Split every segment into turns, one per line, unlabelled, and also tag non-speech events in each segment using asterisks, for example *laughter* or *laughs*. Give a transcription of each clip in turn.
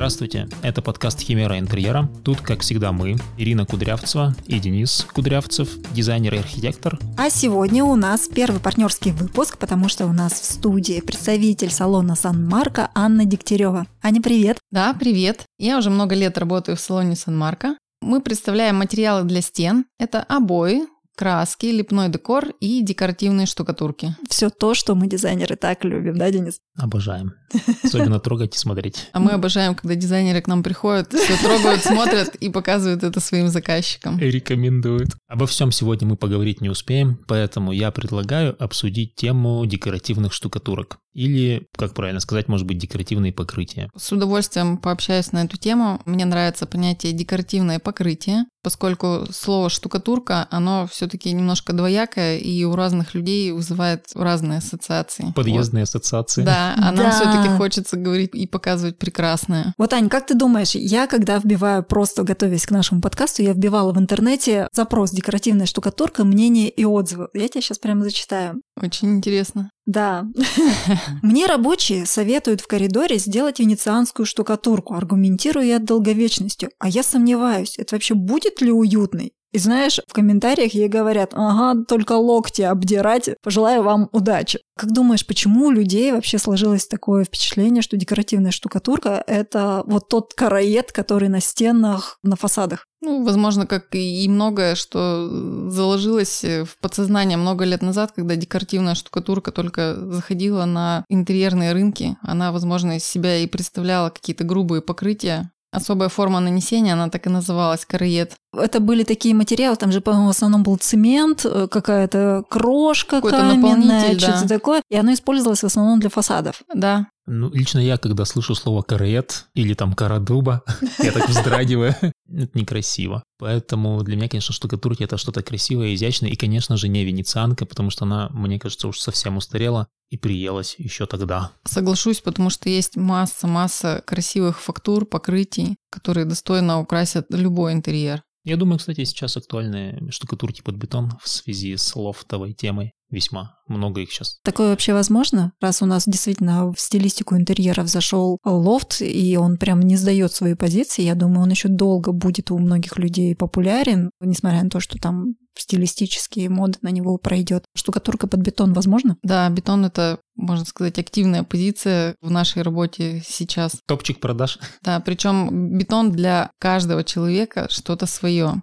Здравствуйте, это подкаст «Химера интерьера». Тут, как всегда, мы, Ирина Кудрявцева и Денис Кудрявцев, дизайнер и архитектор.
А сегодня у нас первый партнерский выпуск, потому что у нас в студии представитель салона Сан-Марко Анна Дегтярева. Аня, привет!
Да, привет! Я уже много лет работаю в салоне Сан-Марко. Мы представляем материалы для стен. Это обои, краски, лепной декор и декоративные штукатурки.
Все то, что мы дизайнеры так любим, да, Денис?
Обожаем. *laughs* Особенно трогать и смотреть.
А мы обожаем, когда дизайнеры к нам приходят, все трогают, смотрят и показывают это своим заказчикам.
Рекомендуют. Обо всем сегодня мы поговорить не успеем, поэтому я предлагаю обсудить тему декоративных штукатурок. Или, как правильно сказать, может быть, декоративные покрытия.
С удовольствием пообщаюсь на эту тему. Мне нравится понятие декоративное покрытие, поскольку слово штукатурка, оно все-таки немножко двоякое и у разных людей вызывает разные ассоциации.
Подъездные вот. ассоциации.
Да, а нам да. все-таки хочется говорить и показывать прекрасное.
Вот, Ань, как ты думаешь, я когда вбиваю, просто готовясь к нашему подкасту, я вбивала в интернете запрос «декоративная штукатурка, мнение и отзывы». Я тебе сейчас прямо зачитаю.
Очень интересно.
Да. *laughs* Мне рабочие советуют в коридоре сделать венецианскую штукатурку, аргументируя долговечностью. А я сомневаюсь, это вообще будет ли уютный? И знаешь, в комментариях ей говорят, ага, только локти обдирать, пожелаю вам удачи. Как думаешь, почему у людей вообще сложилось такое впечатление, что декоративная штукатурка – это вот тот караед, который на стенах, на фасадах?
Ну, возможно, как и многое, что заложилось в подсознание много лет назад, когда декоративная штукатурка только заходила на интерьерные рынки. Она, возможно, из себя и представляла какие-то грубые покрытия, Особая форма нанесения, она так и называлась, кариет.
Это были такие материалы, там же, по-моему, в основном был цемент, э, какая-то крошка Какой-то каменная, что-то да. такое. И оно использовалось в основном для фасадов.
Да.
Ну, лично я, когда слышу слово карет или там кара дуба, *laughs* я так вздрагиваю. Это некрасиво. Поэтому для меня, конечно, штукатурки это что-то красивое, изящное. И, конечно же, не венецианка, потому что она, мне кажется, уж совсем устарела и приелась еще тогда.
Соглашусь, потому что есть масса-масса красивых фактур, покрытий, которые достойно украсят любой интерьер.
Я думаю, кстати, сейчас актуальны штукатурки под бетон в связи с лофтовой темой весьма много их сейчас.
Такое вообще возможно? Раз у нас действительно в стилистику интерьеров зашел лофт, и он прям не сдает свои позиции, я думаю, он еще долго будет у многих людей популярен, несмотря на то, что там стилистические моды на него пройдет. Штукатурка под бетон возможно?
Да, бетон это, можно сказать, активная позиция в нашей работе сейчас.
Топчик продаж.
Да, причем бетон для каждого человека что-то свое.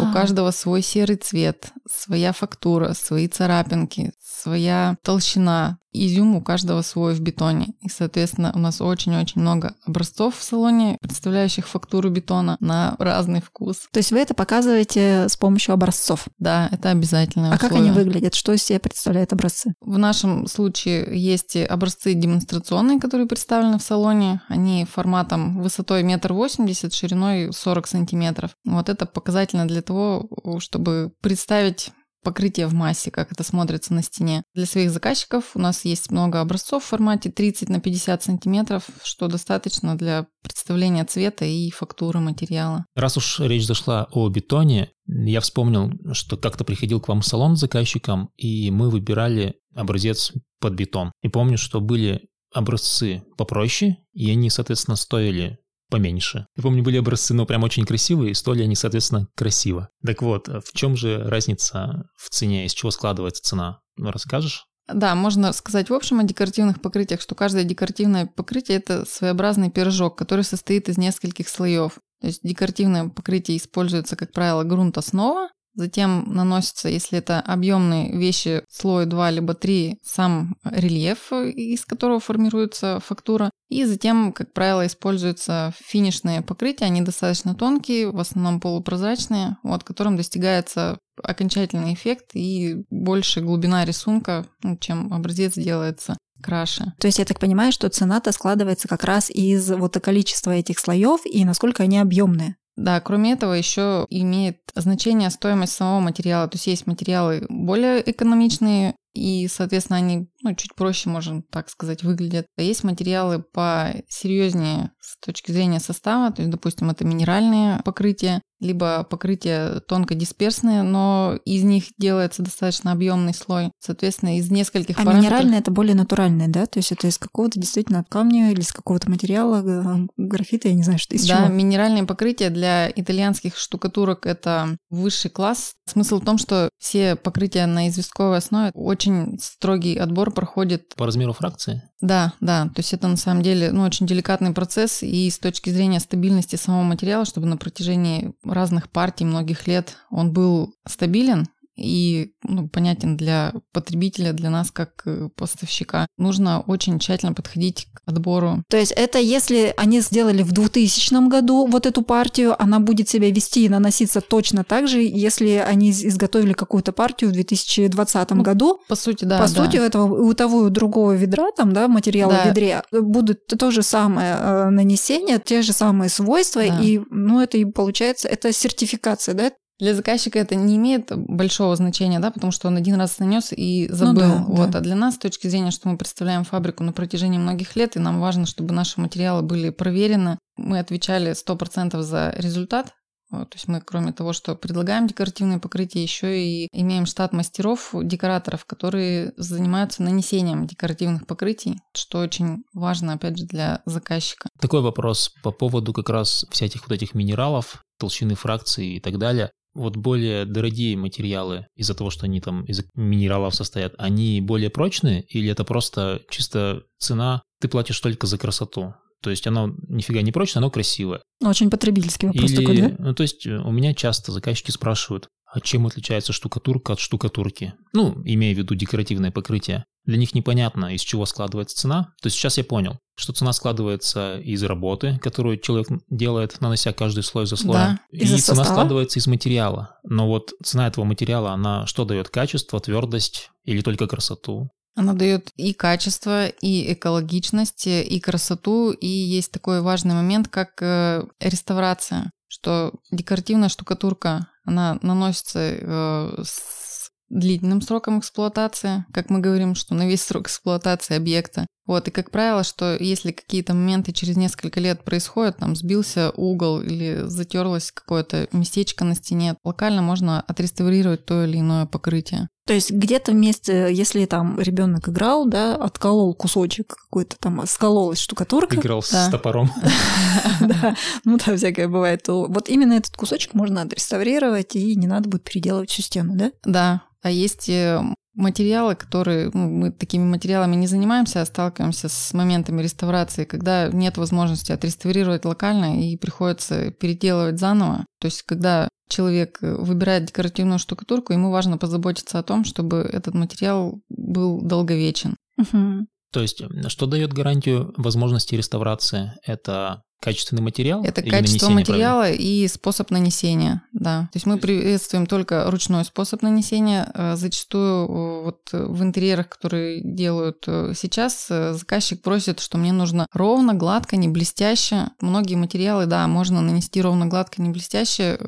У каждого свой серый цвет, своя фактура, свои царапинки, своя толщина. Изюм у каждого свой в бетоне. И, соответственно, у нас очень-очень много образцов в салоне, представляющих фактуру бетона на разный вкус.
То есть вы это показываете с помощью образцов?
Да, это обязательно.
А условие. как они выглядят? Что из себя представляют образцы?
В нашем случае есть образцы демонстрационные, которые представлены в салоне. Они форматом высотой метр восемьдесят, шириной 40 сантиметров. Вот это показательно для того, чтобы представить покрытие в массе, как это смотрится на стене. Для своих заказчиков у нас есть много образцов в формате 30 на 50 сантиметров, что достаточно для представления цвета и фактуры материала.
Раз уж речь зашла о бетоне, я вспомнил, что как-то приходил к вам в салон с заказчиком, и мы выбирали образец под бетон. И помню, что были образцы попроще, и они, соответственно, стоили поменьше. Я помню, были образцы, но прям очень красивые, и стоили они, соответственно, красиво. Так вот, в чем же разница в цене, из чего складывается цена? Ну, расскажешь?
Да, можно сказать в общем о декоративных покрытиях, что каждое декоративное покрытие – это своеобразный пирожок, который состоит из нескольких слоев. То есть декоративное покрытие используется, как правило, грунт основа, Затем наносится, если это объемные вещи, слой 2 либо 3, сам рельеф, из которого формируется фактура. И затем, как правило, используются финишные покрытия, они достаточно тонкие, в основном полупрозрачные, вот, которым достигается окончательный эффект и больше глубина рисунка, ну, чем образец делается краше.
То есть я так понимаю, что цена-то складывается как раз из вот количества этих слоев и насколько они объемные.
Да, кроме этого еще имеет значение стоимость самого материала. То есть есть материалы более экономичные, и, соответственно, они ну, чуть проще, можно так сказать, выглядят. А есть материалы по серьезнее с точки зрения состава, то есть, допустим, это минеральные покрытия, либо покрытие тонкодисперсное, но из них делается достаточно объемный слой. Соответственно, из нескольких
а
параметров...
минеральное это более натуральное, да? То есть это из какого-то действительно камня или из какого-то материала, графита, я не знаю, что из
да,
чего.
минеральные покрытия для итальянских штукатурок это высший класс. Смысл в том, что все покрытия на известковой основе очень строгий отбор проходит.
По размеру фракции?
Да, да. То есть это на самом деле ну, очень деликатный процесс, и с точки зрения стабильности самого материала, чтобы на протяжении разных партий многих лет он был стабилен, и ну, понятен для потребителя, для нас как э, поставщика. Нужно очень тщательно подходить к отбору.
То есть это если они сделали в 2000 году вот эту партию, она будет себя вести и наноситься точно так же, если они изготовили какую-то партию в 2020 ну, году.
По сути, да.
По
да.
сути, у этого у того и у другого ведра, там, да, материала да. в ведре, будут то же самое э, нанесение, те же самые свойства, да. и, ну, это и получается, это сертификация, да,
для заказчика это не имеет большого значения, да, потому что он один раз нанес и забыл. Ну, да, вот. Да. А для нас, с точки зрения, что мы представляем фабрику на протяжении многих лет, и нам важно, чтобы наши материалы были проверены, мы отвечали 100% за результат. Вот, то есть мы, кроме того, что предлагаем декоративные покрытия, еще и имеем штат мастеров, декораторов, которые занимаются нанесением декоративных покрытий, что очень важно, опять же, для заказчика.
Такой вопрос по поводу как раз всяких вот этих минералов, толщины фракции и так далее вот более дорогие материалы из-за того, что они там из минералов состоят, они более прочные или это просто чисто цена, ты платишь только за красоту? То есть оно нифига не прочное, оно красивое.
Ну, очень потребительский вопрос
Или,
такой, да?
Ну, то есть у меня часто заказчики спрашивают, а чем отличается штукатурка от штукатурки? Ну, имея в виду декоративное покрытие. Для них непонятно, из чего складывается цена. То сейчас я понял, что цена складывается из работы, которую человек делает, нанося каждый слой за слоем. Да, и цена состава. складывается из материала. Но вот цена этого материала, она что дает? Качество, твердость или только красоту?
Она дает и качество, и экологичность, и красоту, и есть такой важный момент, как э, реставрация, что декоративная штукатурка, она наносится э, с длительным сроком эксплуатации, как мы говорим, что на весь срок эксплуатации объекта. Вот, и как правило, что если какие-то моменты через несколько лет происходят, там сбился угол или затерлось какое-то местечко на стене, локально можно отреставрировать то или иное покрытие.
То есть где-то вместе, если там ребенок играл, да, отколол кусочек какой-то там, скололась штукатурка.
Играл с топором. *laughs* *laughs*
Да, ну да, всякое бывает. Вот именно этот кусочек можно отреставрировать, и не надо будет переделывать всю стену, да?
Да, а есть э, материалы, которые ну, мы такими материалами не занимаемся, а сталкиваемся с моментами реставрации, когда нет возможности отреставрировать локально и приходится переделывать заново. То есть, когда человек выбирает декоративную штукатурку, ему важно позаботиться о том, чтобы этот материал был долговечен.
Угу.
То есть, что дает гарантию возможности реставрации? Это Качественный материал?
Это качество материала правильно? и способ нанесения, да. То есть мы приветствуем только ручной способ нанесения. Э, зачастую э, вот в интерьерах, которые делают э, сейчас, заказчик просит, что мне нужно ровно, гладко, не блестяще. Многие материалы, да, можно нанести ровно, гладко, не блестяще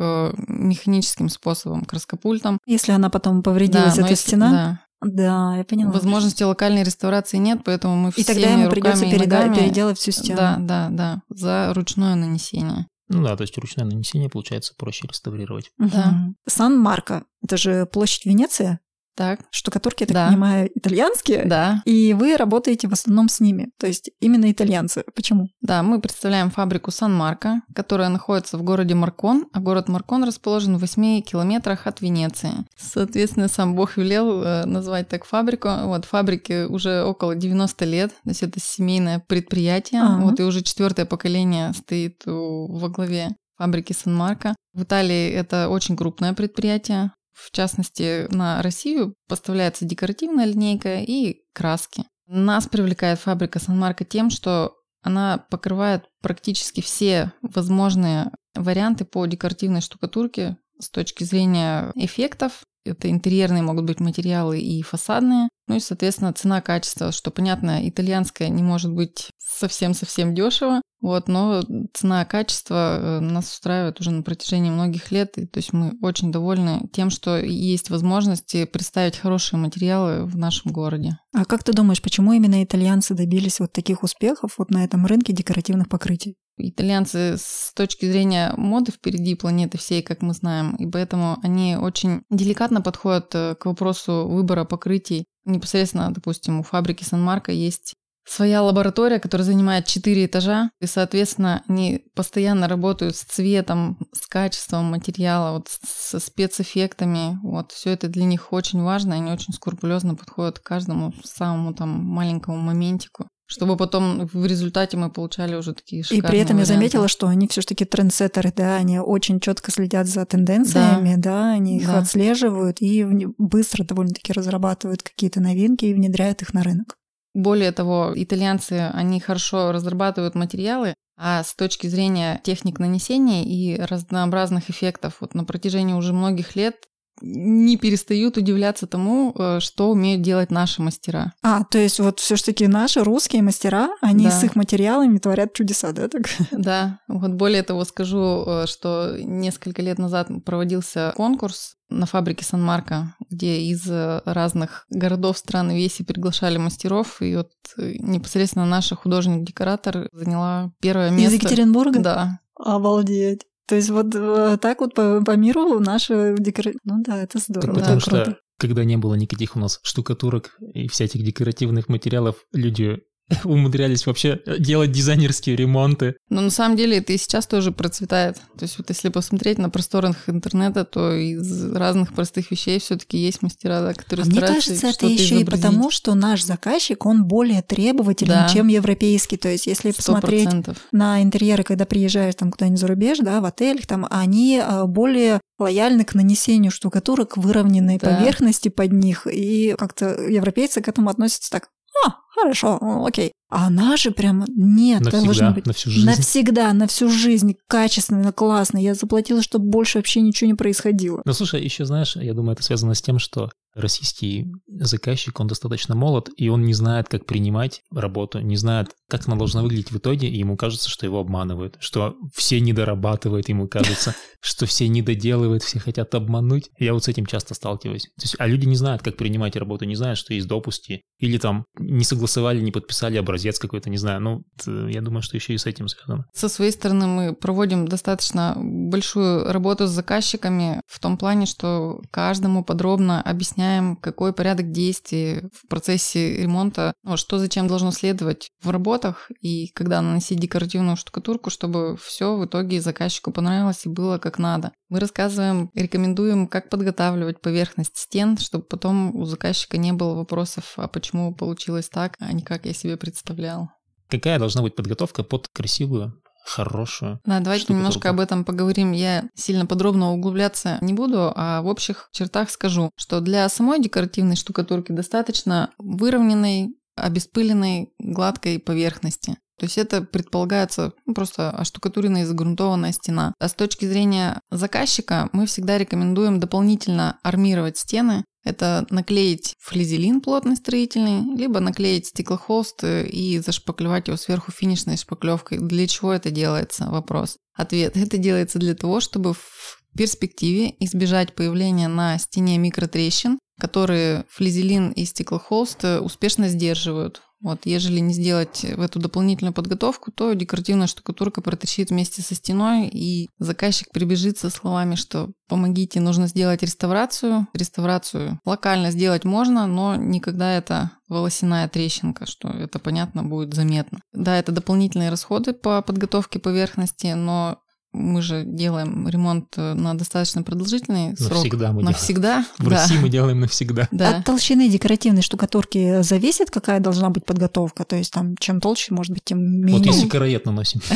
механическим способом, краскопультом.
Если она потом повредилась, да, эта если, стена?
Да.
Да, я поняла.
Возможности локальной реставрации нет, поэтому мы
и тогда ему придется переда- переделать всю стену.
Да, да, да, за ручное нанесение.
Ну да, то есть ручное нанесение получается проще реставрировать.
Да.
Сан-Марко, это же площадь Венеция.
Так.
Штукатурки, я так да. понимаю, итальянские.
Да.
И вы работаете в основном с ними. То есть именно итальянцы. Почему?
Да, мы представляем фабрику Сан-Марко, которая находится в городе Маркон, а город Маркон расположен в 8 километрах от Венеции. Соответственно, сам Бог велел э, назвать так фабрику. Вот фабрике уже около 90 лет, то есть это семейное предприятие. А-а. Вот и уже четвертое поколение стоит во главе фабрики Сан-Марко. В Италии это очень крупное предприятие. В частности, на Россию поставляется декоративная линейка и краски. Нас привлекает фабрика Сан-Марко тем, что она покрывает практически все возможные варианты по декоративной штукатурке с точки зрения эффектов, Это интерьерные могут быть материалы и фасадные. Ну и, соответственно, цена-качество, что понятно, итальянская не может быть совсем-совсем дешево, вот, но цена-качество э, нас устраивает уже на протяжении многих лет, и то есть мы очень довольны тем, что есть возможности представить хорошие материалы в нашем городе.
А как ты думаешь, почему именно итальянцы добились вот таких успехов вот на этом рынке декоративных покрытий?
Итальянцы с точки зрения моды впереди планеты всей, как мы знаем, и поэтому они очень деликатно подходят э, к вопросу выбора покрытий. Непосредственно, допустим, у фабрики Сан-Марко есть своя лаборатория, которая занимает 4 этажа, и, соответственно, они постоянно работают с цветом, с качеством материала, вот со спецэффектами. Вот все это для них очень важно, они очень скрупулезно подходят к каждому самому там маленькому моментику чтобы потом в результате мы получали уже такие шикарные
И при этом
варианты.
я заметила, что они все-таки трендсеттеры, да, они очень четко следят за тенденциями, да, да они их
Да.
отслеживают и быстро довольно-таки разрабатывают какие-то новинки и внедряют их на рынок.
Более того, итальянцы, они хорошо разрабатывают материалы, а с точки зрения техник нанесения и разнообразных эффектов, вот на протяжении уже многих лет не перестают удивляться тому, э, что умеют делать наши мастера.
А, то есть вот все-таки наши русские мастера, они
Да.
с их материалами творят чудеса, да? Так?
Да, вот более того скажу, э, что несколько лет назад проводился конкурс на фабрике Сан-Марко, где из э, разных городов страны веси приглашали мастеров, и вот непосредственно наша художник-декоратор заняла первое
Из
место.
Екатеринбурга?
Да,
Обалдеть. То есть вот э, так вот по, по миру наши декора... Ну да, это
Так
здорово,
потому
это круто.
что, когда не было никаких у нас штукатурок и всяких декоративных материалов, люди *laughs* умудрялись вообще делать дизайнерские ремонты.
Но на самом деле это и сейчас тоже процветает. То есть вот если посмотреть на просторах интернета, то из разных простых вещей все-таки есть мастера, да, которые
А мне
стараются
кажется, это
что-то
еще и потому, что наш заказчик, он более требовательный,
Да.
чем европейский. То есть, если
Сто
посмотреть
процентов.
на интерьеры, когда приезжаешь там куда-нибудь за рубеж, да, в отелях, там они а, более лояльны к нанесению штукатурок выровненной
Да.
поверхности под них, и как-то европейцы к этому относятся так, а, хорошо, о, окей. А наши прям нет, должно
Навсегда,
быть
на всю жизнь.
навсегда, на всю жизнь, качественно, классно. Я заплатила, чтобы больше вообще ничего не происходило.
Ну, слушай, еще знаешь, я думаю, это связано с тем, что российский заказчик, он достаточно молод, и он не знает, как принимать работу, не знает, как она должна выглядеть в итоге, и ему кажется, что его обманывают, что все недорабатывают, ему кажется, *laughs* что все недоделывают, все хотят обмануть. Я вот с этим часто сталкиваюсь. А люди не знают, как принимать работу, не знают, что есть допуски, или там не согласовали, не подписали образец какой-то, не знаю. Ну, я думаю, что еще и с этим связано.
Со своей стороны мы проводим достаточно большую работу с заказчиками в том плане, что каждому подробно объясняем, какой порядок действий в процессе ремонта, ну, что зачем должно следовать в работах и когда наносить декоративную штукатурку, чтобы все в итоге заказчику понравилось и было как надо. Мы рассказываем, рекомендуем, как подготавливать поверхность стен, чтобы потом у заказчика не было вопросов, а почему получилось так, а не как я себе представлял.
Какая должна быть подготовка под красивую, хорошую
Да, давайте
штукатурку?
немножко об этом поговорим. Я сильно подробно углубляться не буду, а в общих чертах скажу, что для самой декоративной штукатурки достаточно выровненной, обеспыленной, гладкой поверхности. То есть это предполагается ну, просто оштукатуренная и загрунтованная стена. А с точки зрения заказчика мы всегда рекомендуем дополнительно армировать стены. Это наклеить флизелин плотный строительный, либо наклеить стеклохолст э, и зашпаклевать его сверху финишной шпаклевкой. Для чего это делается? Вопрос. Ответ. Это делается для того, чтобы в перспективе избежать появления на стене микротрещин, которые флизелин и стеклохолст э, успешно сдерживают. Вот, ежели не сделать в эту дополнительную подготовку, то декоративная штукатурка протащит вместе со стеной, и заказчик прибежит со словами, что помогите, нужно сделать реставрацию. Реставрацию локально сделать можно, но никогда это волосяная трещинка, что это, понятно, будет заметно. Да, это дополнительные расходы по подготовке поверхности, но мы же делаем ремонт э, на достаточно продолжительный срок.
Навсегда мы делаем.
Навсегда,
В
да.
России мы делаем навсегда.
Да.
От толщины декоративной штукатурки зависит, какая должна быть подготовка? То есть там чем толще, может быть, тем менее.
Вот если караед наносим. *laughs*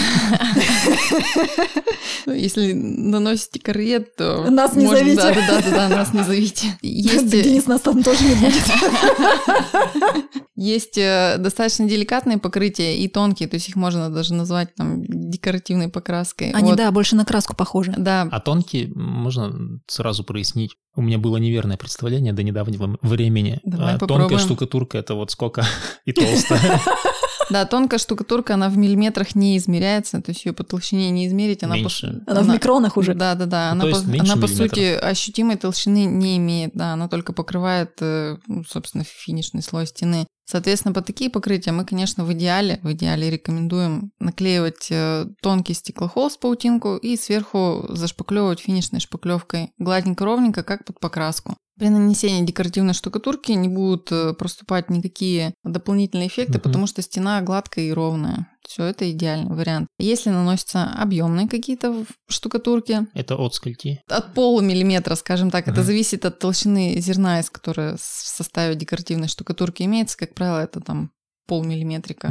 Ну, Если наносите карет, то...
Нас не зовите.
Да, да, да, да, нас не зовите. *laughs* Есть, э,
Денис нас там тоже не будет. *laughs*
есть э, достаточно деликатные покрытия и тонкие, то есть их можно даже назвать там декоративной покраской. Вот.
Да, больше на краску похоже.
Да,
А тонкий, можно сразу прояснить. У меня было неверное представление до недавнего времени.
Давай
А,
попробуем.
Тонкая штукатурка это вот сколько *laughs* и толстая. *laughs*
да, тонкая штукатурка, она в миллиметрах не измеряется, то есть ее по толщине не измерить. Она
Меньше.
По...
Она в микронах уже.
Да, да, да.
Ну,
Она,
то есть
по, она по сути ощутимой толщины не имеет, да, она только покрывает, э, ну, собственно, финишный слой стены. Соответственно, под такие покрытия мы, конечно, в идеале, в идеале рекомендуем наклеивать э, тонкий стеклохолст паутинку и сверху зашпаклевывать финишной шпаклевкой гладненько, ровненько, как под покраску. При нанесении декоративной штукатурки не будут э, проступать никакие дополнительные эффекты,
Мгм.
потому что стена гладкая и ровная. Все, это идеальный вариант. Если наносятся объемные какие-то штукатурки,
Это от скольки?
от полумиллиметра, скажем так, это
Ага.
зависит от толщины зерна, из которой в составе декоративной штукатурки имеется. Как правило, это там полмиллиметрика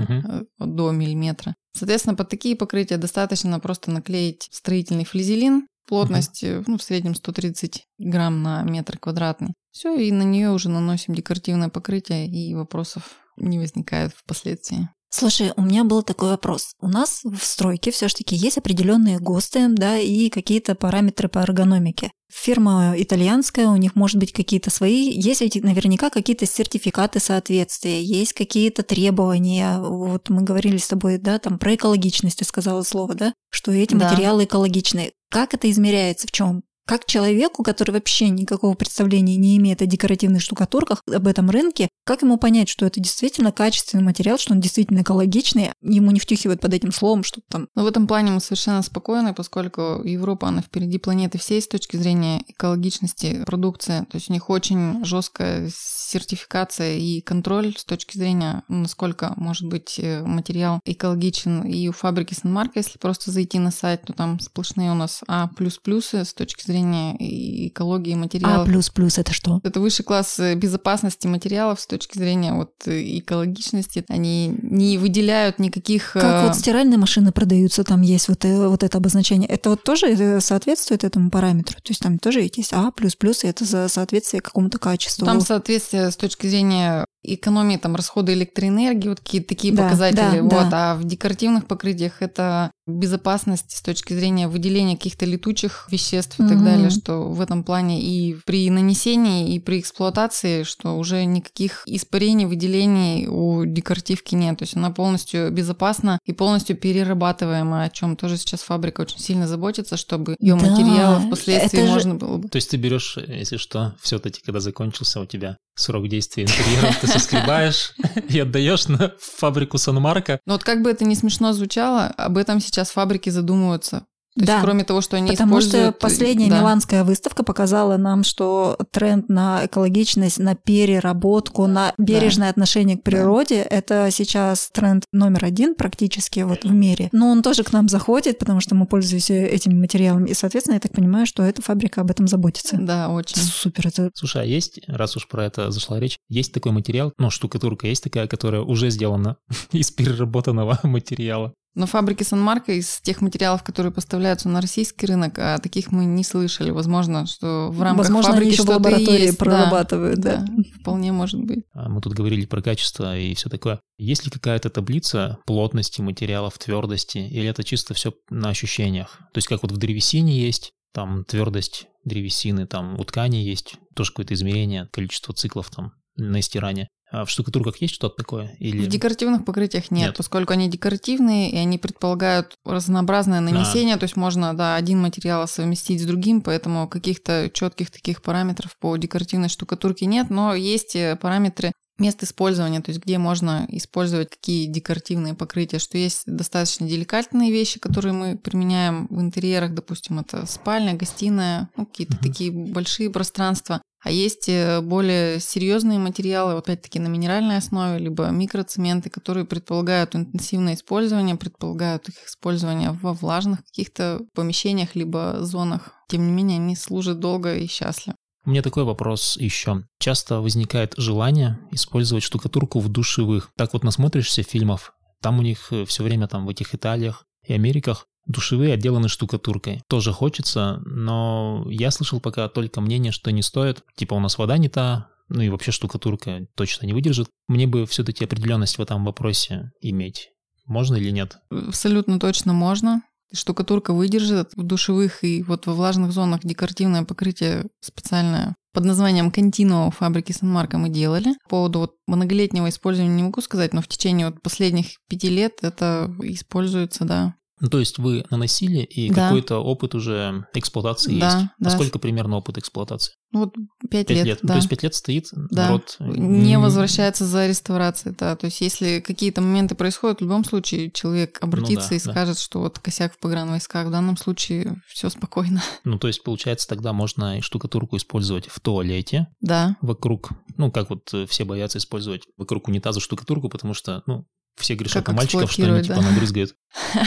э, до миллиметра. Соответственно, под такие покрытия достаточно просто наклеить строительный флизелин, плотность э, ну, в среднем 130 грамм на метр квадратный. Все, и на нее уже наносим декоративное покрытие, и вопросов не возникает впоследствии.
Слушай, у меня был такой вопрос. У нас в стройке все-таки есть определенные ГОСТы, да, и какие-то параметры по эргономике. Фирма итальянская, у них может быть какие-то свои, есть ведь наверняка какие-то сертификаты соответствия, есть какие-то требования. Вот мы говорили с тобой, да, там про экологичность ты сказала слово, да, что эти
Да.
материалы экологичные. Как это измеряется, в чем? Как человеку, который вообще никакого представления не имеет о декоративных штукатурках, об этом рынке, как ему понять, что это действительно качественный материал, что он действительно экологичный, ему не втюхивают под этим словом, что там
Но в этом плане мы совершенно спокойны, поскольку Европа, она впереди планеты всей с точки зрения экологичности продукции. То есть у них очень жесткая сертификация и контроль с точки зрения, насколько может быть э, материал экологичен. И у фабрики Санмарка, если просто зайти на сайт, то там сплошные у нас А++ с точки зрения и экологии
А
материалов.
плюс плюс это что?
Это высший класс э, безопасности материалов с точки зрения вот э, экологичности. Они не выделяют никаких...
Как
э,
вот стиральные машины продаются, там есть вот, вот это обозначение. Это вот тоже соответствует этому параметру? То есть там тоже есть А плюс плюс, и это за соответствие какому-то качеству.
Там соответствие с точки зрения экономии там, расхода электроэнергии, вот какие-то такие
Да,
показатели.
да,
вот.
да.
А в декоративных покрытиях это безопасность с точки зрения выделения каких-то летучих веществ и так
Мгм.
далее, что в этом плане и при нанесении, и при эксплуатации, что уже никаких испарений, выделений у декоративки нет. То есть она полностью безопасна и полностью перерабатываемая, о чем тоже сейчас фабрика очень сильно заботится, чтобы ее
Да,
материалы впоследствии
это же-
можно было бы
То есть ты берешь, если что, все-таки, когда закончился у тебя срок действия интерьера, *laughs* ты соскребаешь и отдаешь на фабрику Санмарка.
Но вот как бы это не смешно звучало, об этом сейчас фабрики задумываются. То
Да.
есть, кроме того, что они
Потому что
используют... э,
последняя
да.
миланская выставка показала нам, что тренд на экологичность, на переработку, на бережное отношение к природе это сейчас тренд номер один практически вот в мире. Но он тоже к нам заходит, потому что мы пользуемся этими материалами. И, соответственно, я так понимаю, что эта фабрика об этом заботится.
Да, очень.
Супер, это
Слушай, а есть, раз уж про это зашла речь, есть такой материал, ну, штукатурка есть такая, которая уже сделана *laughs* из переработанного *laughs* материала.
Но фабрики Санмарка из тех материалов, которые поставляются на российский рынок, а таких мы не слышали. Возможно, что в рамках
Возможно, они
фабрики
еще в
что-то
лаборатории
есть. Да,
прорабатывают, да.
да, вполне может быть.
А Мы тут говорили про качество и все такое. Есть ли какая-то таблица плотности материалов, твердости, или это чисто все на ощущениях? То есть как вот в древесине есть, там твердость древесины, там у ткани есть тоже какое-то измерение, количество циклов там на стирание. А в штукатурках есть что-то такое? Или...
В декоративных покрытиях нет,
Нет.
поскольку они декоративные, и они предполагают разнообразное нанесение, то есть можно, да, один материал совместить с другим, поэтому каких-то четких таких параметров по декоративной штукатурке нет, но есть э, параметры мест использования, то есть где можно использовать какие декоративные покрытия, что есть достаточно деликатные вещи, которые мы применяем в интерьерах, допустим, это спальня, гостиная, ну, какие-то
Мгм.
такие большие пространства. А есть э, более серьезные материалы, опять-таки на минеральной основе, либо микроцементы, которые предполагают интенсивное использование, предполагают их использование во влажных каких-то помещениях, либо зонах. Тем не менее, они служат долго и счастливо.
У меня такой вопрос еще. Часто возникает желание использовать штукатурку в душевых. Так вот насмотришься фильмов, там у них все время там в этих Италиях и Америках душевые отделаны штукатуркой. Тоже хочется, но я слышал пока только мнение, что не стоит. Типа у нас вода не та, ну и вообще штукатурка точно не выдержит. Мне бы все-таки определенность в этом вопросе иметь. Можно или нет?
Абсолютно точно можно. Штукатурка выдержит в душевых и вот во влажных зонах декоративное покрытие специальное под названием Continuo фабрики Сан-Марко мы делали. По поводу вот многолетнего использования не могу сказать, но в течение вот последних пяти лет это используется, да.
Ну, то есть вы наносили, и
Да.
какой-то опыт уже эксплуатации
Да,
есть.
да.
Насколько примерно опыт эксплуатации?
Ну, Вот пять
Пять
лет,
лет. Ну,
да.
То есть пять лет стоит,
Да.
народ
не возвращается за реставрацией, да. То есть если какие-то моменты происходят, в любом случае человек обратится
да,
и
да.
скажет, что вот косяк в погранвойсках. В данном случае все спокойно. *laughs*
Ну, то есть, получается, тогда можно и штукатурку использовать в туалете
Да,
вокруг, ну, как вот э, все боятся использовать вокруг унитаза штукатурку, потому что, ну, все грешат
Как
на мальчиков, что они типа
да.
набрызгают.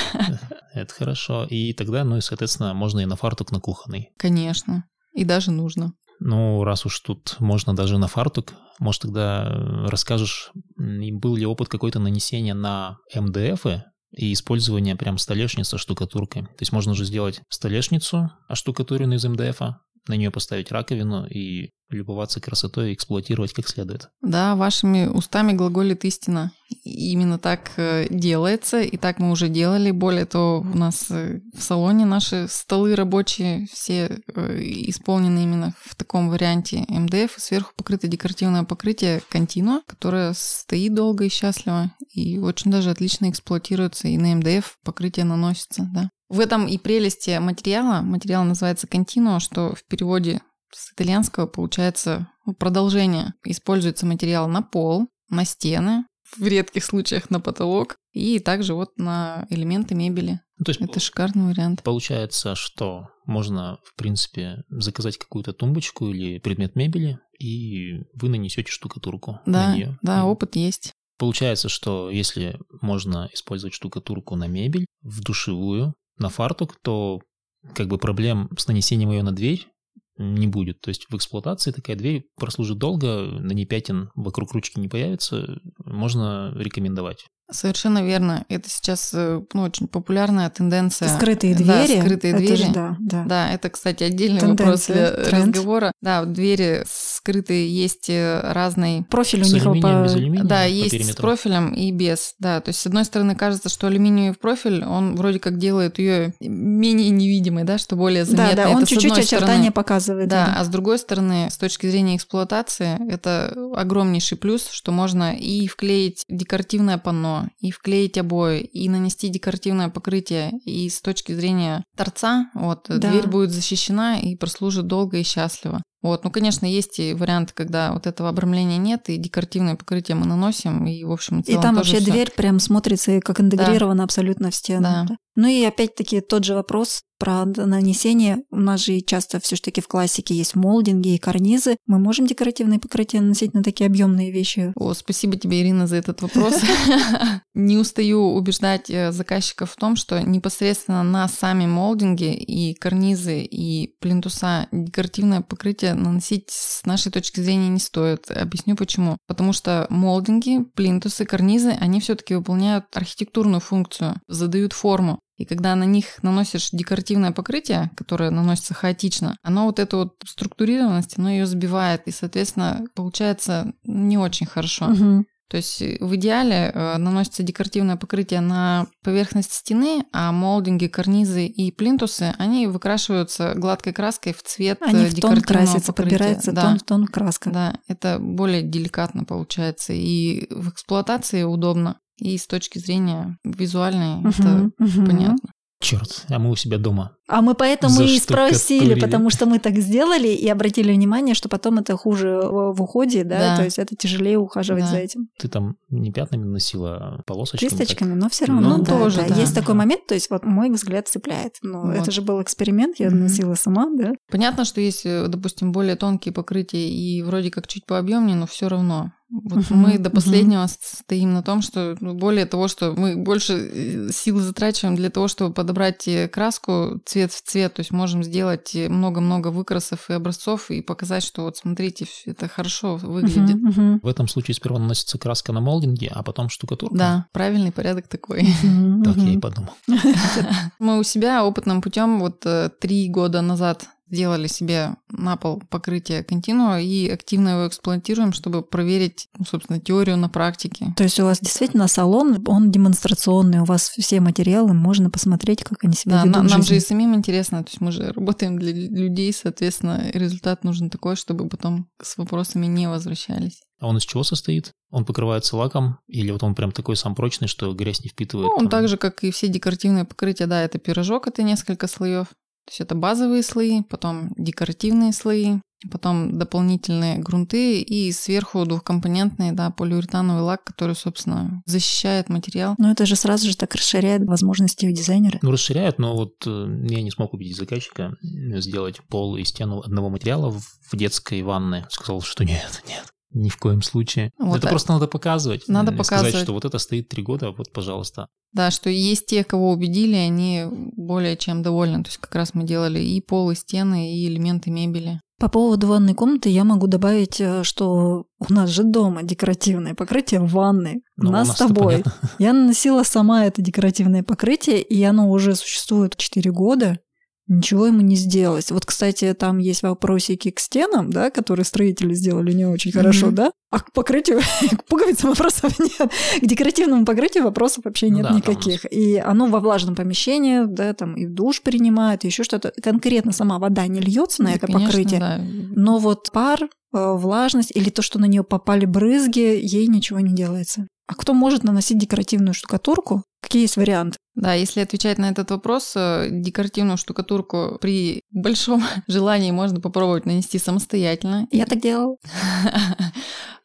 *laughs* Это хорошо. И тогда, ну и, соответственно, можно и на фартук, на кухонный.
конечно. И даже нужно.
Ну, раз уж тут можно даже на фартук, может, тогда э, расскажешь, был ли опыт какой-то нанесения на МДФ и использования прям столешницы штукатуркой. То есть можно же сделать столешницу, оштукатуренную из МДФ, на нее поставить раковину и любоваться красотой и эксплуатировать как следует.
Да, вашими устами глаголит истина. Именно так э, делается, и так мы уже делали. Более того, у нас э, в салоне наши столы рабочие все э, исполнены именно в таком варианте МДФ, сверху покрыто декоративное покрытие Continua, которое стоит долго и счастливо, и очень даже отлично эксплуатируется, и на МДФ покрытие наносится, да. В этом и прелести материала. Материал называется Continuo, что в переводе с итальянского получается ну, продолжение. Используется материал на пол, на стены, в редких случаях на потолок и также вот на элементы мебели.
Ну, то есть
Это шикарный вариант.
получается, что можно, в принципе, заказать какую-то тумбочку или предмет мебели, и вы нанесете штукатурку
Да,
на нее.
да, опыт есть.
Получается, что если можно использовать штукатурку на мебель, в душевую, на фартук, то как бы проблем с нанесением ее на дверь не будет. То есть в эксплуатации такая дверь прослужит долго, на ней пятен вокруг ручки не появится, можно рекомендовать.
Совершенно верно. Это сейчас э, ну, очень популярная тенденция.
Скрытые
Да,
двери.
скрытые
это
двери.
же да, да.
Да, это, кстати, отдельный вопрос
Тенденция,
для
тренд.
разговора. Да, двери скрытые есть э, разной
Профиль у
С
них
алюминием,
по-
без алюминия
Да,
по
есть с
периметру?
профилем и без. Да, то есть с одной стороны кажется, что алюминиевый профиль, он вроде как делает ее менее невидимой, да, что более
Да,
заметно.
да, он
Это с
чуть-чуть
одной
очертания
стороны.
показывает.
Да, а с другой стороны, с точки зрения эксплуатации, это огромнейший плюс, что можно и вклеить декоративное панно, и вклеить обои, и нанести декоративное покрытие. И с точки зрения торца, вот,
Да.
дверь будет защищена и прослужит долго и счастливо. Вот, ну, конечно, есть и варианты, когда вот этого обрамления нет, и декоративное покрытие мы наносим, и, в общем,
И там вообще
всё.
дверь прям смотрится как интегрирована абсолютно в стену.
Да.
Ну и опять-таки тот же вопрос про нанесение. У нас же часто все таки в классике есть молдинги и карнизы. Мы можем декоративные покрытия наносить на такие объемные вещи?
О, спасибо тебе, Ирина, за этот вопрос. *laughs* Не устаю убеждать э, заказчиков в том, что непосредственно на сами молдинги и карнизы и плинтуса декоративное покрытие наносить с нашей точки зрения не стоит. Объясню почему. Потому что молдинги, плинтусы, карнизы, они все-таки выполняют архитектурную функцию, задают форму. И когда на них наносишь декоративное покрытие, которое наносится хаотично, оно вот эту вот структурированность, оно ее сбивает, и, соответственно, получается не очень хорошо.
Мгм.
То есть э, в идеале э, наносится декоративное покрытие на поверхность стены, а молдинги, карнизы и плинтусы, они выкрашиваются гладкой краской в цвет
Они
э,
в тон
декоративного
красятся,
покрытия.
подбирается
да.
тон в тон краска.
Да, это более деликатно получается. И в эксплуатации удобно. И с точки зрения визуальной это понятно.
Черт, а мы у себя дома.
А мы поэтому и спросили, потому что мы так сделали и обратили внимание, что потом это хуже в уходе, да,
Да.
то есть это тяжелее ухаживать
Да.
за этим.
Ты там не пятнами наносила, а полосочками? так?
Кисточками, но все равно,
Ну,
да,
тоже,
да.
да.
Есть такой момент, то есть вот мой взгляд цепляет. Ну,
Вот.
это же был эксперимент, я
Мгм.
носила сама, да.
Понятно, что есть, э, допустим, более тонкие покрытия и вроде как чуть пообъемнее, но все равно. Вот
Мгм,
мы до последнего стоим на том, что ну, более того, что мы больше э, сил затрачиваем для того, чтобы подобрать э, краску цвет в цвет, то есть можем сделать э, много-много выкрасов и образцов и показать, что вот смотрите, это хорошо выглядит.
Мгм, мгм.
В этом случае сперва наносится краска на молдинге, а потом штукатурка?
Да, правильный порядок такой.
Так я и подумал. *laughs* *laughs*
Мы у себя опытным путем вот три года назад сделали себе на пол покрытие континуа и активно его эксплуатируем, чтобы проверить, ну, собственно, теорию на практике.
То есть у вас действительно салон, он демонстрационный, у вас все материалы, можно посмотреть, как они себя
Да,
ведут
нам
жизни.
же и самим интересно, то есть мы же работаем для людей, соответственно, результат нужен такой, чтобы потом с вопросами не возвращались.
А он из чего состоит? Он покрывается лаком? Или вот он прям такой сам прочный, что грязь не впитывает?
Ну, он
там?
так же, как и все декоративные покрытия, да, это пирожок, это несколько слоев. То есть это базовые слои, потом декоративные слои, потом дополнительные грунты и сверху двухкомпонентный, да, полиуретановый лак, который, собственно, защищает материал.
Но это же сразу же так расширяет возможности у дизайнера.
Ну, расширяют, но вот э, я не смог убедить заказчика э, сделать пол и стену одного материала в в детской ванной. Сказал, что нет, нет. Ни в коем случае.
Вот
это
так.
просто надо показывать.
Надо
Э,
показывать.
Сказать, что вот это стоит три года, вот, пожалуйста.
Да, что есть те, кого убедили, они более чем довольны. То есть как раз мы делали и пол, и стены, и элементы мебели.
По поводу ванной комнаты я могу добавить, э, что у нас же дома декоративное покрытие в ванной.
Ну,
у
у
нас с тобой. Я наносила сама это декоративное покрытие, и оно уже существует 4 года. Ничего ему не сделалось. Вот, кстати, там есть вопросики к стенам, да, которые строители сделали не очень хорошо,
Мгм.
да? А к покрытию, *laughs* к пуговицам вопросов нет. К декоративному покрытию вопросов вообще
Ну
нет
да, там
никаких. И оно во влажном помещении, да, там и душ принимает, и еще что-то. Конкретно сама вода не льется на
Да,
это
конечно,
покрытие.
да.
Но вот пар, э, влажность или то, что на нее попали брызги, ей ничего не делается. А кто может наносить декоративную штукатурку? Какие есть варианты?
Да, если отвечать на этот вопрос, э, декоративную штукатурку при *laughs* большом желании можно попробовать нанести самостоятельно.
Я так делала. *laughs*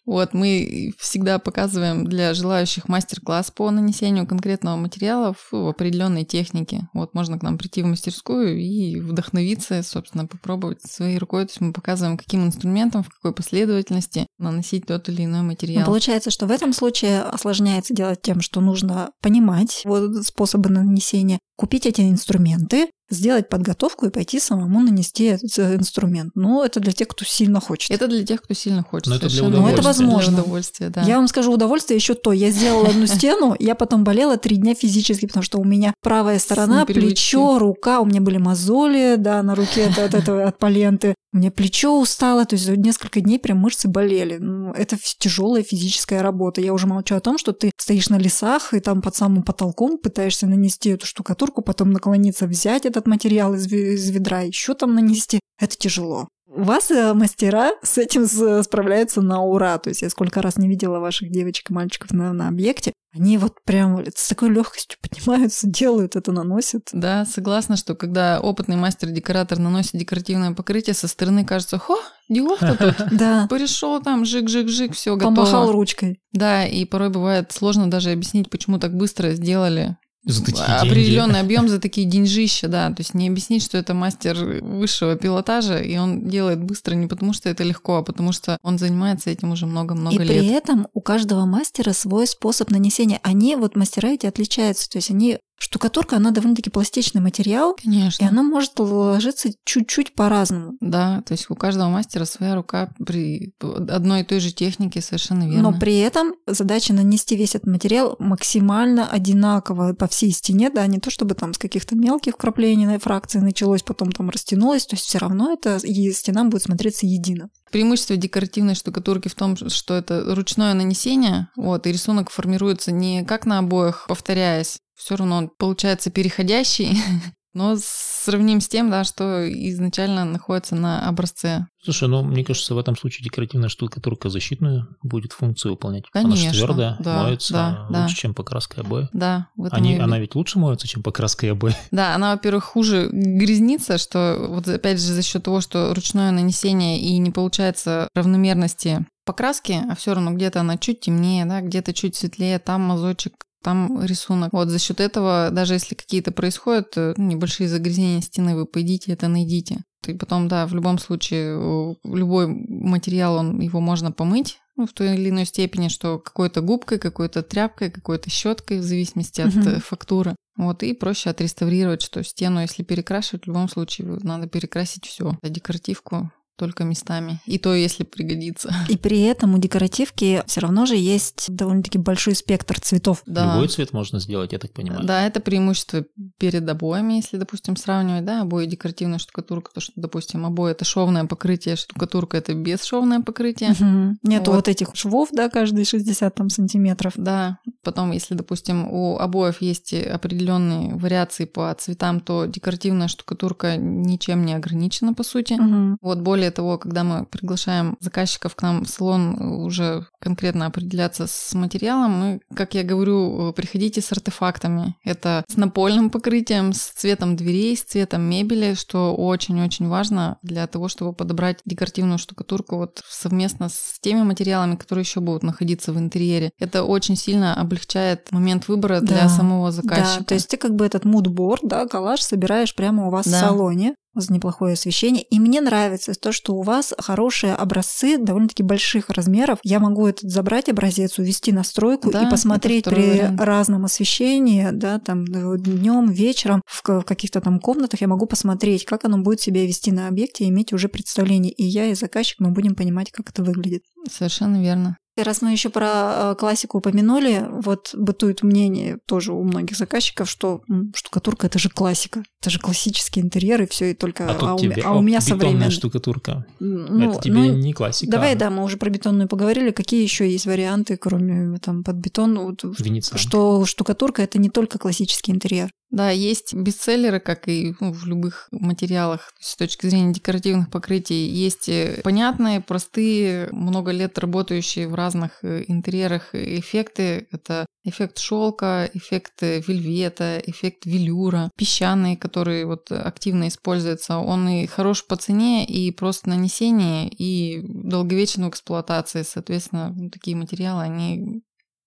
Вот, мы всегда показываем для желающих мастер-класс по нанесению конкретного материала в определенной технике. Вот, можно к нам прийти в мастерскую и вдохновиться, собственно, попробовать своей рукой. То есть мы показываем, каким инструментом, в какой последовательности наносить тот или иной
Но
материал.
получается, что в этом случае осложняется дело тем, что нужно понимать вот способы нанесения, купить эти инструменты, сделать подготовку и пойти самому нанести этот э, инструмент. Но это для тех, кто сильно хочет.
Это для тех, кто сильно хочет.
Но это для
верно.
Ну, это возможно.
Для удовольствия, да.
Я вам скажу удовольствие еще то. Я сделала одну *laughs* стену, я потом болела три дня физически, потому что у меня правая сторона, плечо, рука, у меня были мозоли, да, на руке от, этого, от поленты. У меня плечо устало, то есть за несколько дней прям мышцы болели. Ну, это тяжелая физическая работа. Я уже молчу о том, что ты стоишь на лесах и там под самым потолком пытаешься нанести эту штукатурку, потом наклониться, взять этот материал из, из ведра, еще там нанести. Это тяжело. У вас э, мастера с этим справляются на ура. То есть я сколько раз не видела ваших девочек и мальчиков на, на объекте. Они вот прям с такой легкостью поднимаются, делают это, наносят.
Да, согласна, что когда опытный мастер-декоратор наносит декоративное покрытие, со стороны кажется, хо, Диофта тут *laughs*
Да,
пришел там, жик-жик-жик, все готово.
помахал ручкой.
Да, и порой бывает сложно даже объяснить, почему так быстро сделали
За такие
определенный
деньги.
объем за такие деньжища, да. То есть не объяснить, что это мастер высшего пилотажа, и он делает быстро не потому, что это легко, а потому что он занимается этим уже много-много
И
лет.
при этом у каждого мастера свой способ нанесения. Они, вот мастера эти отличаются. То есть они... Штукатурка, она довольно-таки пластичный материал, и
Конечно.
она может ложиться чуть-чуть по-разному.
Да, то есть у каждого мастера своя рука при одной и той же технике, совершенно верно.
Но при этом задача нанести весь этот материал максимально одинаково по всей стене, да, не то чтобы там с каких-то мелких вкраплений на фракции началось, потом там растянулось, то есть все равно это и стена будет смотреться едино.
Преимущество декоративной штукатурки в том, что это ручное нанесение, вот, и рисунок формируется не как на обоях, повторяясь, все равно получается переходящий, *laughs* но сравним с тем, да, что изначально находится на образце.
Слушай, ну, мне кажется, в этом случае декоративная штукатурка защитную будет функцию выполнять. Она
Конечно,
же твердая,
да,
моется
да, да.
лучше, чем покраска и обои.
Да,
Они, она ведь лучше моется, чем покраска и обои. *laughs*
Да, она, во-первых, хуже грязнится, что вот опять же за счет того, что ручное нанесение и не получается равномерности покраски, а все равно где-то она чуть темнее, да, где-то чуть светлее, там мазочек, там рисунок. Вот за счет этого, даже если какие-то происходят э, небольшие загрязнения стены, вы пойдите это найдите. И потом, да, в любом случае, любой материал, он, его можно помыть, ну, в той или иной степени, что какой-то губкой, какой-то тряпкой, какой-то щеткой, в зависимости от э, фактуры. Вот, и проще отреставрировать, что стену, если перекрашивать, в любом случае надо перекрасить все. Декоративку только местами. И то, если пригодится. *laughs*
И при этом у декоративки все равно же есть довольно-таки большой спектр цветов.
Да.
Любой цвет можно сделать, я так понимаю.
Да, это преимущество перед обоями, если, допустим, сравнивать, да, обои декоративная штукатурка, то что, допустим, обои это шовное покрытие, штукатурка это бесшовное покрытие.
Мгм. Нету
Вот.
вот. этих швов, да, каждые 60 там сантиметров.
Да, потом, если, допустим, у обоев есть определенные вариации по цветам, то декоративная штукатурка ничем не ограничена, по сути.
Мгм.
Вот более того, когда мы приглашаем заказчиков к нам в салон э, уже конкретно определяться с материалом, мы, как я говорю, э, приходите с артефактами. Это с напольным покрытием, с цветом дверей, с цветом мебели, что очень-очень важно для того, чтобы подобрать декоративную штукатурку вот совместно с теми материалами, которые еще будут находиться в интерьере. Это очень сильно облегчает момент выбора для
Да,
самого заказчика.
Да, то есть ты как бы этот мудборд, да, коллаж собираешь прямо у вас
Да.
в салоне за неплохое освещение. И мне нравится то, что у вас хорошие образцы довольно-таки больших размеров. Я могу этот забрать образец, увести на стройку
Да,
и посмотреть при
вариант.
разном освещении, да, там днем, вечером, в ка- в каких-то там комнатах я могу посмотреть, как оно будет себя вести на объекте и иметь уже представление. И я, и заказчик, мы будем понимать, как это выглядит.
Совершенно верно.
И раз мы еще про э, классику упомянули, вот бытует мнение тоже у многих заказчиков, что штукатурка это же классика, это же классический интерьер и все, и только
А
а, у,
тебе
а у меня современный.
штукатурка.
Ну,
это тебе
ну,
не классика.
Давай, да, мы уже про бетонную поговорили. Какие еще есть варианты, кроме там под бетон? Вот,
Венецианка.
что штукатурка это не только классический интерьер.
Да, есть бестселлеры, как и ну, в любых материалах, с точки зрения декоративных покрытий. Есть э, понятные, простые, много лет работающие в разных э, интерьерах эффекты. Это эффект шелка, эффект э, вельвета, эффект велюра, песчаный, который вот активно используется. Он и хорош по цене, и просто нанесение, и долговечен в эксплуатации. Соответственно, такие материалы, они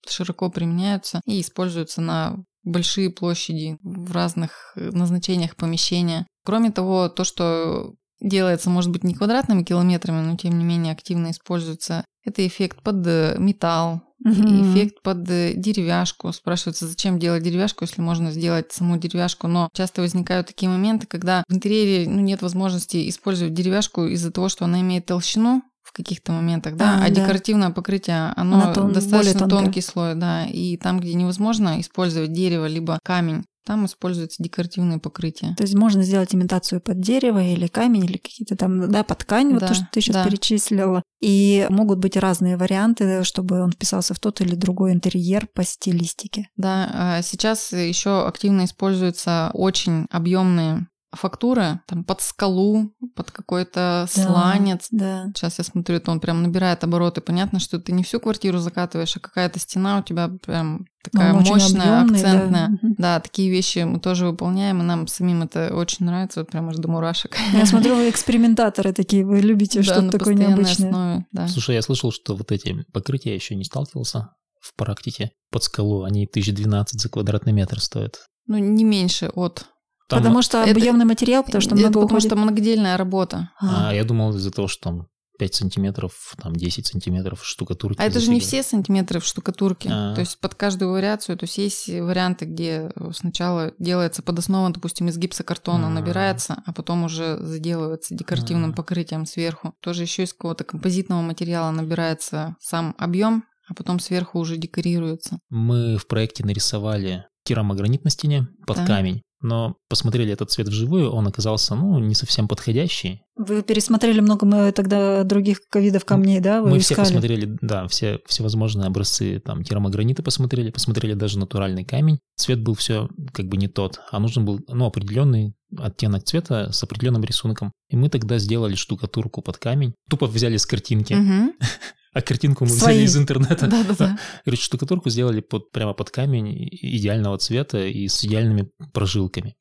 широко применяются и используются на большие площади в разных э, назначениях помещения. Кроме того, то, что делается, может быть, не квадратными километрами, но тем не менее активно используется, это эффект под э, металл,
Мгм.
эффект под э, деревяшку. Спрашивается, зачем делать деревяшку, если можно сделать саму деревяшку. Но часто возникают такие моменты, когда в интерьере ну, нет возможности использовать деревяшку из-за того, что она имеет толщину каких-то моментах, да,
А,
а,
да.
декоративное покрытие, оно
Оно тон-
достаточно тонкий слой, да, и там, где невозможно использовать дерево либо камень, там используются декоративные покрытия.
То есть можно сделать имитацию под дерево или камень, или какие-то там, да, под ткань, вот
Да,
то, что ты сейчас
да.
перечислила. И могут быть разные варианты, чтобы он вписался в тот или другой интерьер по стилистике.
Да, а сейчас еще активно используются очень объемные фактуры, там под скалу, под какой-то сланец.
Да.
Сейчас я смотрю, это он прям набирает обороты. Понятно, что ты не всю квартиру закатываешь, а какая-то стена у тебя прям такая
Он
мощная,
объёмный, да.
акцентная.
Мгм.
Да, такие вещи мы тоже выполняем, и нам самим это очень нравится, вот прям аж до мурашек.
Я *laughs* смотрю, вы экспериментаторы такие, вы любите
Да,
что-то такое необычное.
основе, да.
Слушай, я слышал, что вот эти покрытия я еще не сталкивался в практике под скалу. Они 1012 за квадратный метр стоят.
Ну, не меньше от.
Там-
потому что
это-
объемный материал, потому что
Это
много
потому
уходит.
что многодельная работа.
А,
А я думал из-за того, что там 5 сантиметров, там 10 сантиметров штукатурки.
А это же не все сантиметры в штукатурке.
А.
То есть под каждую вариацию, то есть есть варианты, где сначала делается под основу, допустим, из гипсокартона
А.
набирается, а потом уже заделывается декоративным
А.
покрытием сверху. Тоже еще из какого-то композитного материала набирается сам объем, а потом сверху уже декорируется.
Мы в проекте нарисовали керамогранит на стене под
Да.
камень, но посмотрели этот цвет вживую, он оказался, ну, не совсем подходящий.
Вы пересмотрели много мы тогда других видов камней, да? Вы
Мы все
искали?
посмотрели, да, все всевозможные образцы там керамогранита посмотрели, посмотрели даже натуральный камень. Цвет был все как бы не тот, а нужен был, ну, определенный оттенок цвета с определенным рисунком. И мы тогда сделали штукатурку под камень. Тупо взяли с картинки,
Мгм. *laughs*
а картинку мы
Свои.
взяли из интернета.
Да-да-да.
Короче, штукатурку сделали под, прямо под камень идеального цвета и с идеальными прожилками.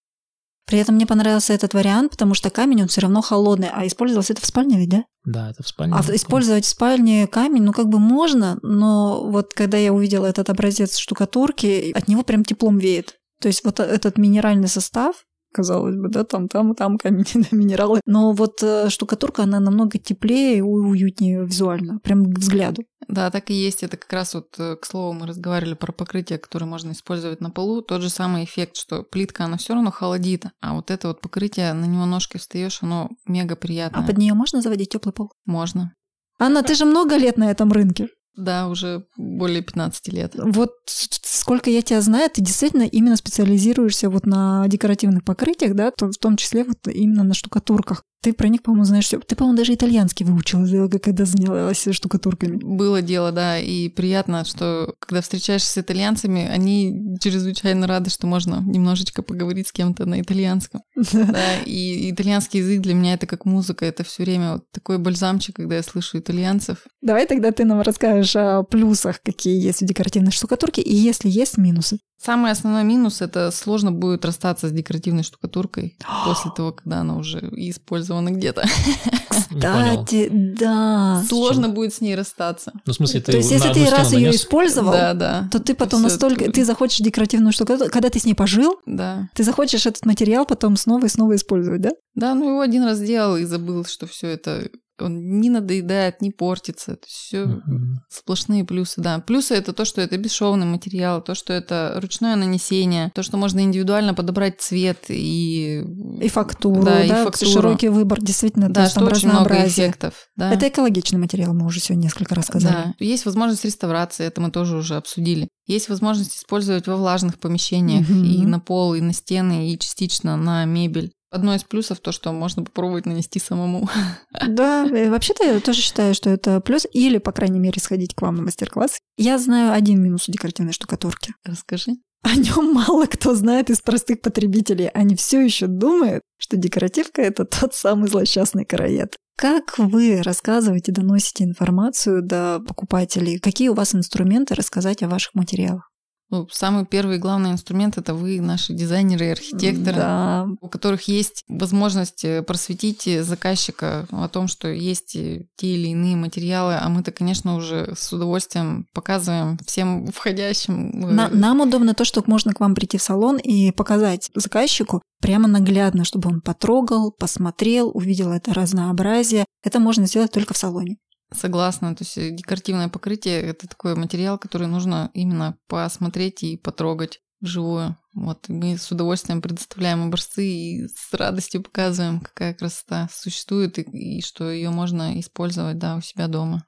При этом мне понравился этот вариант, потому что камень, он все равно холодный, а использовался это в спальне ведь, да?
Да, это в спальне.
А
было.
использовать в спальне камень, ну как бы можно, но вот когда я увидела этот образец штукатурки, от него прям теплом веет. То есть вот этот минеральный состав, казалось бы, да, там, там, там камень, *laughs* минералы. Но вот э, штукатурка, она намного теплее и уютнее визуально, прям к взгляду.
Да, так и есть. Это как раз вот, э, к слову, мы разговаривали про покрытие, которое можно использовать на полу. Тот же самый эффект, что плитка, она все равно холодит, а вот это вот покрытие, на него ножкой встаешь, оно мега приятное.
А под нее можно заводить теплый пол?
Можно.
Анна, ты же много лет на этом рынке.
Да, уже более 15 лет.
Вот сколько я тебя знаю, ты действительно именно специализируешься вот на декоративных покрытиях, да, в том числе вот именно на штукатурках. Ты про них, по-моему, знаешь все. Ты, по-моему, даже итальянский выучила, когда занялась штукатурками.
Было дело, да, и приятно, что когда встречаешься с итальянцами, они чрезвычайно рады, что можно немножечко поговорить с кем-то на итальянском. Да, и итальянский язык для меня это как музыка, это все время вот такой бальзамчик, когда я слышу итальянцев.
Давай тогда ты нам расскажешь о плюсах, какие есть в декоративной штукатурке, и если есть минусы.
Самый основной минус – это сложно будет расстаться с декоративной штукатуркой *gasps* после того, когда она уже использована где-то. *laughs*
Кстати, да.
Сложно будет с ней расстаться.
Ну, в смысле, ты
То есть, если ты раз ее использовал,
да, да.
то ты потом настолько... Ты захочешь декоративную штукатурку, когда ты с ней пожил,
да.
ты захочешь этот материал потом снова и снова использовать, да?
Да, ну его один раз сделал и забыл, что все это он не надоедает, не портится. Это все mm-hmm. сплошные плюсы, да. Плюсы это то, что это бесшовный материал, то, что это ручное нанесение, то, что можно индивидуально подобрать цвет и...
И фактуру, да, да и фактуру. широкий выбор, действительно,
да,
что там
очень много эффектов. Да.
Это экологичный материал, мы уже сегодня несколько раз сказали.
Да. Есть возможность реставрации, это мы тоже уже обсудили. Есть возможность использовать во влажных помещениях mm-hmm. и на пол, и на стены, и частично на мебель. Одно из плюсов то, что можно попробовать нанести самому. *laughs*
Да, вообще-то я тоже считаю, что это плюс. Или, по крайней мере, сходить к вам на мастер-класс. Я знаю один минус у декоративной штукатурки.
Расскажи. *laughs*
О нем мало кто знает из простых потребителей. Они все еще думают, что декоративка это тот самый злосчастный караед. Как вы рассказываете, доносите информацию до покупателей? Какие у вас инструменты рассказать о ваших материалах?
Ну, самый первый главный инструмент это вы, наши дизайнеры и архитекторы,
да.
у которых есть возможность э, просветить заказчика о том, что есть э, те или иные материалы, а мы-то, конечно, уже с удовольствием показываем всем входящим.
Э, На, нам удобно то, что можно к вам прийти в салон и показать заказчику прямо наглядно, чтобы он потрогал, посмотрел, увидел это разнообразие. Это можно сделать только в салоне.
Согласна. То есть э, декоративное покрытие – это такой материал, который нужно именно посмотреть и потрогать вживую. Вот мы с удовольствием предоставляем образцы и с радостью показываем, какая красота существует и, и что ее можно использовать да, у себя дома.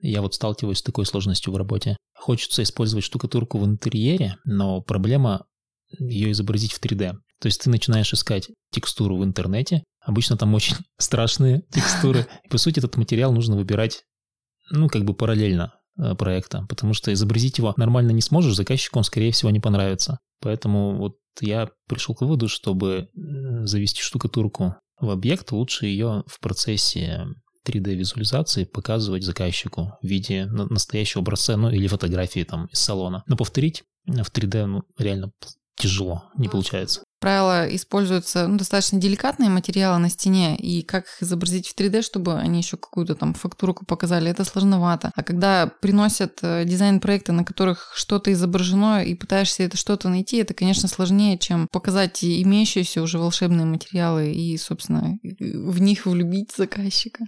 Я вот сталкиваюсь с такой сложностью в работе. Хочется использовать штукатурку в интерьере, но проблема ее изобразить в 3D. То есть ты начинаешь искать текстуру в интернете, обычно там очень *laughs* страшные текстуры, и *laughs* по сути этот материал нужно выбирать, ну, как бы параллельно э, проекта, потому что изобразить его нормально не сможешь, заказчику он, скорее всего, не понравится. Поэтому вот я пришел к выводу, чтобы завести штукатурку в объект, лучше ее в процессе 3D-визуализации показывать заказчику в виде настоящего образца, ну или фотографии там из салона. Но повторить в 3D ну, реально тяжело, не получается
правило, используются ну, достаточно деликатные материалы на стене, и как их изобразить в 3D, чтобы они еще какую-то там фактурку показали, это сложновато. А когда приносят э, дизайн-проекты, на которых что-то изображено, и пытаешься это что-то найти, это, конечно, сложнее, чем показать имеющиеся уже волшебные материалы и, собственно, в них влюбить заказчика.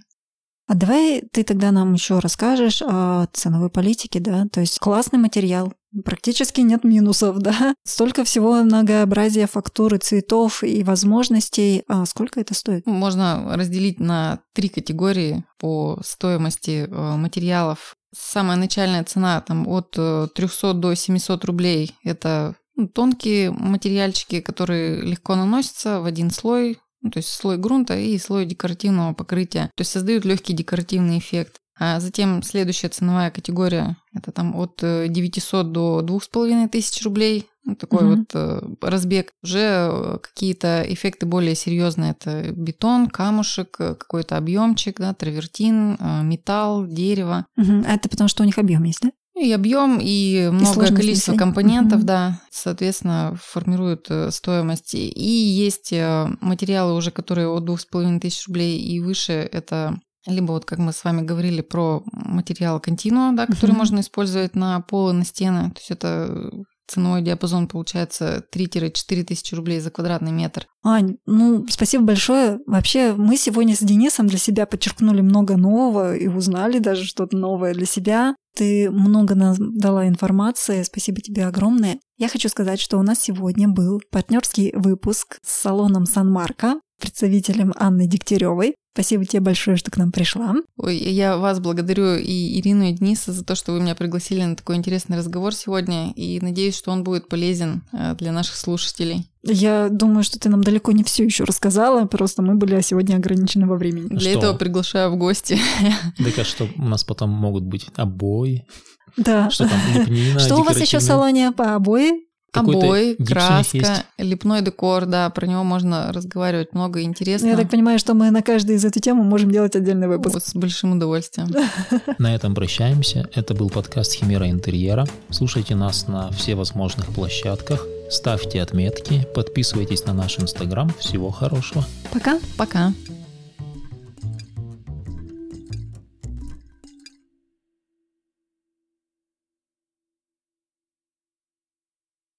А давай ты тогда нам еще расскажешь о ценовой политике, да? То есть классный материал, практически нет минусов, *laughs* да? Столько всего многообразия фактуры, цветов и возможностей. А сколько это стоит?
Можно разделить на три категории по стоимости э, материалов. Самая начальная цена там от 300 э, до 700 рублей. Это ну, тонкие материальчики, которые легко наносятся в один слой, ну, то есть слой грунта и слой декоративного покрытия, то есть создают легкий декоративный эффект. А затем следующая ценовая категория – это там от 900 э, до 2500 рублей, ну, такой mm вот э, разбег. Уже э, какие-то эффекты более серьезные. Это бетон, камушек, э, какой-то объемчик, да, травертин, э, металл, дерево.
mm Это потому, что у них объем есть, да?
И объем, и многое количество несения. компонентов, угу. да, соответственно, формируют стоимость. И есть материалы уже, которые от двух с половиной тысяч рублей и выше, это либо вот как мы с вами говорили про материал континуа, да, который угу. можно использовать на пол и на стены. То есть это ценовой диапазон получается 3-4 тысячи рублей за квадратный метр.
Ань, ну, спасибо большое. Вообще, мы сегодня с Денисом для себя подчеркнули много нового и узнали даже что-то новое для себя. Ты много нам дала информации, спасибо тебе огромное. Я хочу сказать, что у нас сегодня был партнерский выпуск с салоном Сан-Марко, представителем Анны Дегтяревой. Спасибо тебе большое, что к нам пришла.
Ой, я вас благодарю и Ирину, и Дениса за то, что вы меня пригласили на такой интересный разговор сегодня, и надеюсь, что он будет полезен э, для наших слушателей.
Я думаю, что ты нам далеко не все еще рассказала, просто мы были сегодня ограничены во времени.
Для что? этого приглашаю в гости. *laughs*
Так а что у нас потом могут быть обои?
Да.
Что там, лепнина,
Что у вас еще в салоне по обои?
Обои, краска, есть. лепной декор, да, про него можно разговаривать много интересного.
Я так понимаю, что мы на каждой из эту тему можем делать отдельный выпуск.
Вот, с большим удовольствием. *laughs*
На этом прощаемся. Это был подкаст Химера интерьера. Слушайте нас на все возможных площадках. Ставьте отметки, подписывайтесь на наш инстаграм. Всего хорошего.
Пока.
Пока.